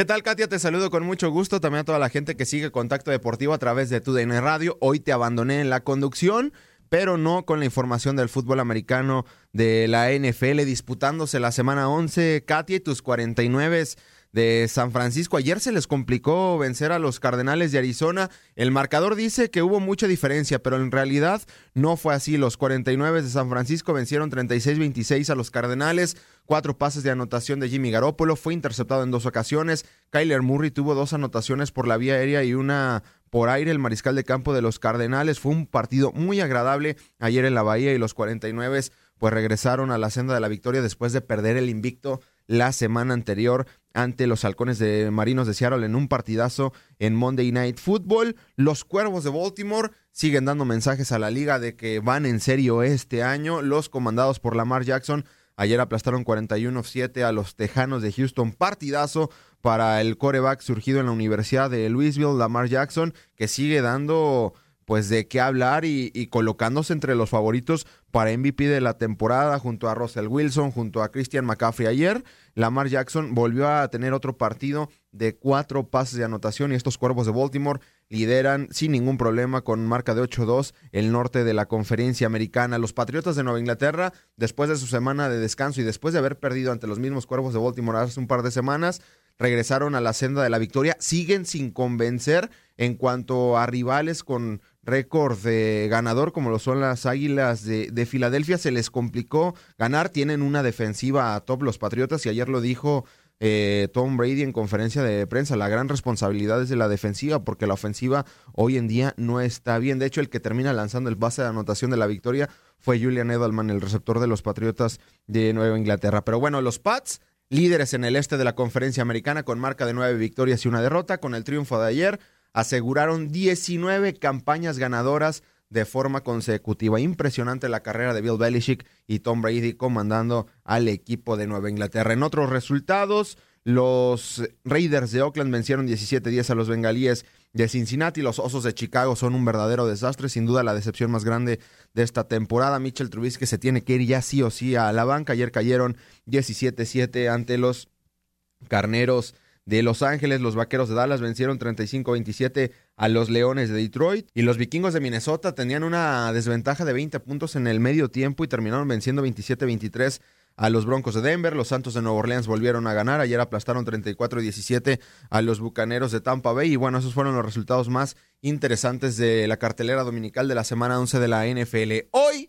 ¿Qué tal, Katia? Te saludo con mucho gusto. También a toda la gente que sigue Contacto Deportivo a través de TUDN Radio. Hoy te abandoné en la conducción, pero no con la información del fútbol americano de la NFL disputándose la semana 11. Katia y tus 49 de San Francisco. Ayer se les complicó vencer a los Cardenales de Arizona. El marcador dice que hubo mucha diferencia, pero en realidad no fue así. Los 49 de San Francisco vencieron 36-26 a los Cardenales. Cuatro pases de anotación de Jimmy Garoppolo. Fue interceptado en dos ocasiones. Kyler Murray tuvo dos anotaciones por la vía aérea y una por aire. El mariscal de campo de los Cardenales. Fue un partido muy agradable ayer en la Bahía y los 49 pues regresaron a la senda de la victoria después de perder el invicto la semana anterior ante los halcones de Marinos de Seattle en un partidazo en Monday Night Football. Los Cuervos de Baltimore siguen dando mensajes a la liga de que van en serio este año. Los comandados por Lamar Jackson ayer aplastaron 41-7 a los Tejanos de Houston. Partidazo para el coreback surgido en la Universidad de Louisville, Lamar Jackson, que sigue dando pues de qué hablar y, colocándose entre los favoritos para MVP de la temporada junto a Russell Wilson, junto a Christian McCaffrey ayer. Lamar Jackson volvió a tener otro partido de cuatro pases de anotación y estos cuervos de Baltimore lideran sin ningún problema con marca de 8-2 el norte de la conferencia americana. Los Patriotas de Nueva Inglaterra, después de su semana de descanso y después de haber perdido ante los mismos cuervos de Baltimore hace un par de semanas, regresaron a la senda de la victoria, siguen sin convencer en cuanto a rivales con récord de ganador como lo son las Águilas de, de, Filadelfia. Se les complicó ganar, tienen una defensiva a top los Patriotas y ayer lo dijo eh, Tom Brady en conferencia de prensa. La gran responsabilidad es de la defensiva porque la ofensiva hoy en día no está bien. De hecho, el que termina lanzando el base de anotación de la victoria fue Julian Edelman, el receptor de los Patriotas de Nueva Inglaterra. Pero bueno, los Pats líderes en el este de la conferencia americana con marca de nueve victorias y una derrota. Con el triunfo de ayer, aseguraron 19 campañas ganadoras de forma consecutiva. Impresionante la carrera de Bill Belichick y Tom Brady comandando al equipo de Nueva Inglaterra. En otros resultados, los Raiders de Oakland vencieron 17-10 a los bengalíes de Cincinnati. Los Osos de Chicago son un verdadero desastre, sin duda la decepción más grande de esta temporada. Mitchell Trubisky se tiene que ir ya sí o sí a la banca. Ayer cayeron 17-7 ante los Carneros de Los Ángeles. Los Vaqueros de Dallas vencieron 35-27 a los Leones de Detroit. Y los Vikingos de Minnesota tenían una desventaja de 20 puntos en el medio tiempo y terminaron venciendo 27-23 a los Broncos de Denver. Los Santos de Nueva Orleans volvieron a ganar. Ayer aplastaron 34-17 a los Bucaneros de Tampa Bay. Y bueno, esos fueron los resultados más interesantes de la cartelera dominical de la semana 11 de la NFL. Hoy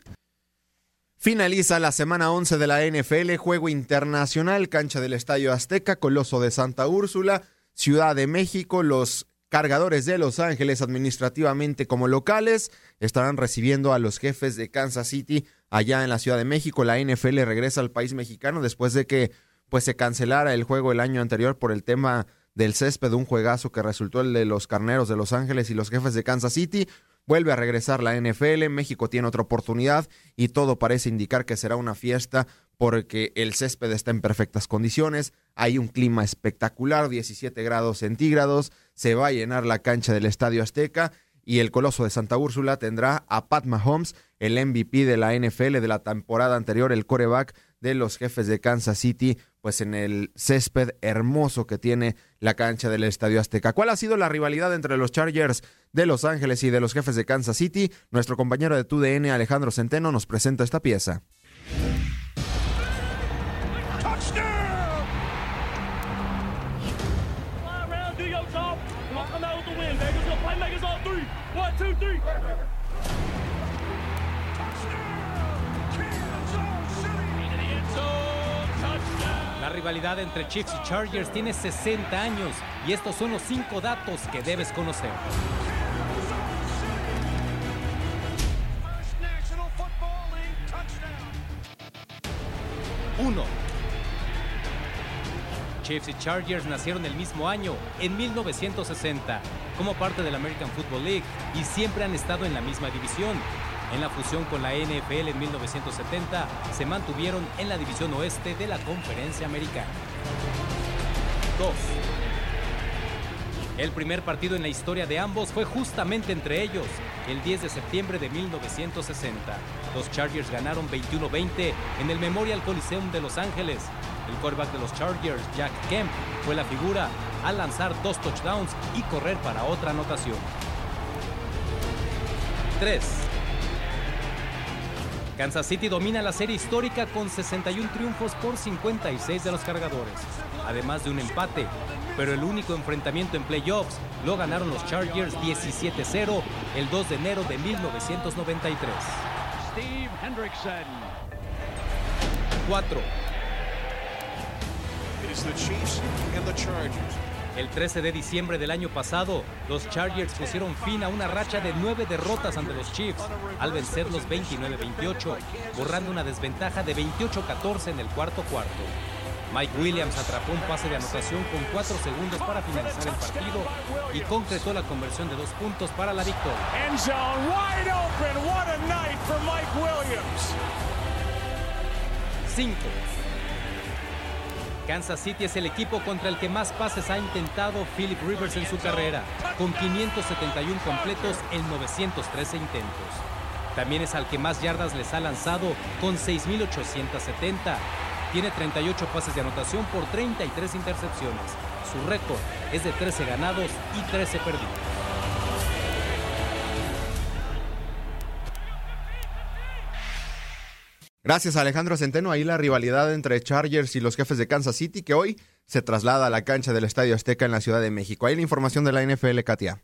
Finaliza la semana 11 de la NFL, juego internacional, cancha del Estadio Azteca, Coloso de Santa Úrsula, Ciudad de México, los cargadores de Los Ángeles administrativamente como locales estarán recibiendo a los jefes de Kansas City allá en la Ciudad de México. La NFL regresa al país mexicano después de que pues se cancelara el juego el año anterior por el tema del césped, un juegazo que resultó el de los Carneros de Los Ángeles y los jefes de Kansas City. Vuelve a regresar la NFL, México tiene otra oportunidad y todo parece indicar que será una fiesta porque el césped está en perfectas condiciones, hay un clima espectacular, 17 grados centígrados, se va a llenar la cancha del Estadio Azteca y el Coloso de Santa Úrsula tendrá a Pat Mahomes, el MVP de la NFL de la temporada anterior, el coreback de los jefes de Kansas City, pues en el césped hermoso que tiene la cancha del Estadio Azteca. ¿Cuál ha sido la rivalidad entre los Chargers de Los Ángeles y de los jefes de Kansas City? Nuestro compañero de TUDN, Alejandro Centeno, nos presenta esta pieza. La rivalidad entre Chiefs y Chargers tiene 60 años y estos son los cinco datos que debes conocer. 1. Chiefs y Chargers nacieron el mismo año, en 1960, como parte de la American Football League y siempre han estado en la misma división. En la fusión con la NFL en 1970, se mantuvieron en la división oeste de la Conferencia Americana. 2. El primer partido en la historia de ambos fue justamente entre ellos, el 10 de septiembre de 1960. Los Chargers ganaron 21-20 en el Memorial Coliseum de Los Ángeles. El quarterback de los Chargers, Jack Kemp, fue la figura al lanzar dos touchdowns y correr para otra anotación. 3. Kansas City domina la serie histórica con 61 triunfos por 56 de los cargadores, además de un empate, pero el único enfrentamiento en playoffs lo ganaron los Chargers 17-0 el 2 de enero de 1993. Steve Hendrickson. 4. El 13 de diciembre del año pasado, los Chargers pusieron fin a una racha de nueve derrotas ante los Chiefs al vencerlos 29-28, borrando una desventaja de 28-14 en el cuarto cuarto. Mike Williams atrapó un pase de anotación con cuatro segundos para finalizar el partido y concretó la conversión de dos puntos para la victoria. End Kansas City es el equipo contra el que más pases ha intentado Philip Rivers en su carrera, con 571 completos en 913 intentos. También es al que más yardas les ha lanzado, con 6.870. Tiene 38 pases de anotación por 33 intercepciones. Su récord es de 13 ganados y 13 perdidos. Gracias Alejandro Centeno. Ahí la rivalidad entre Chargers y los jefes de Kansas City que hoy se traslada a la cancha del Estadio Azteca en la Ciudad de México. Ahí la información de la NFL, Katia.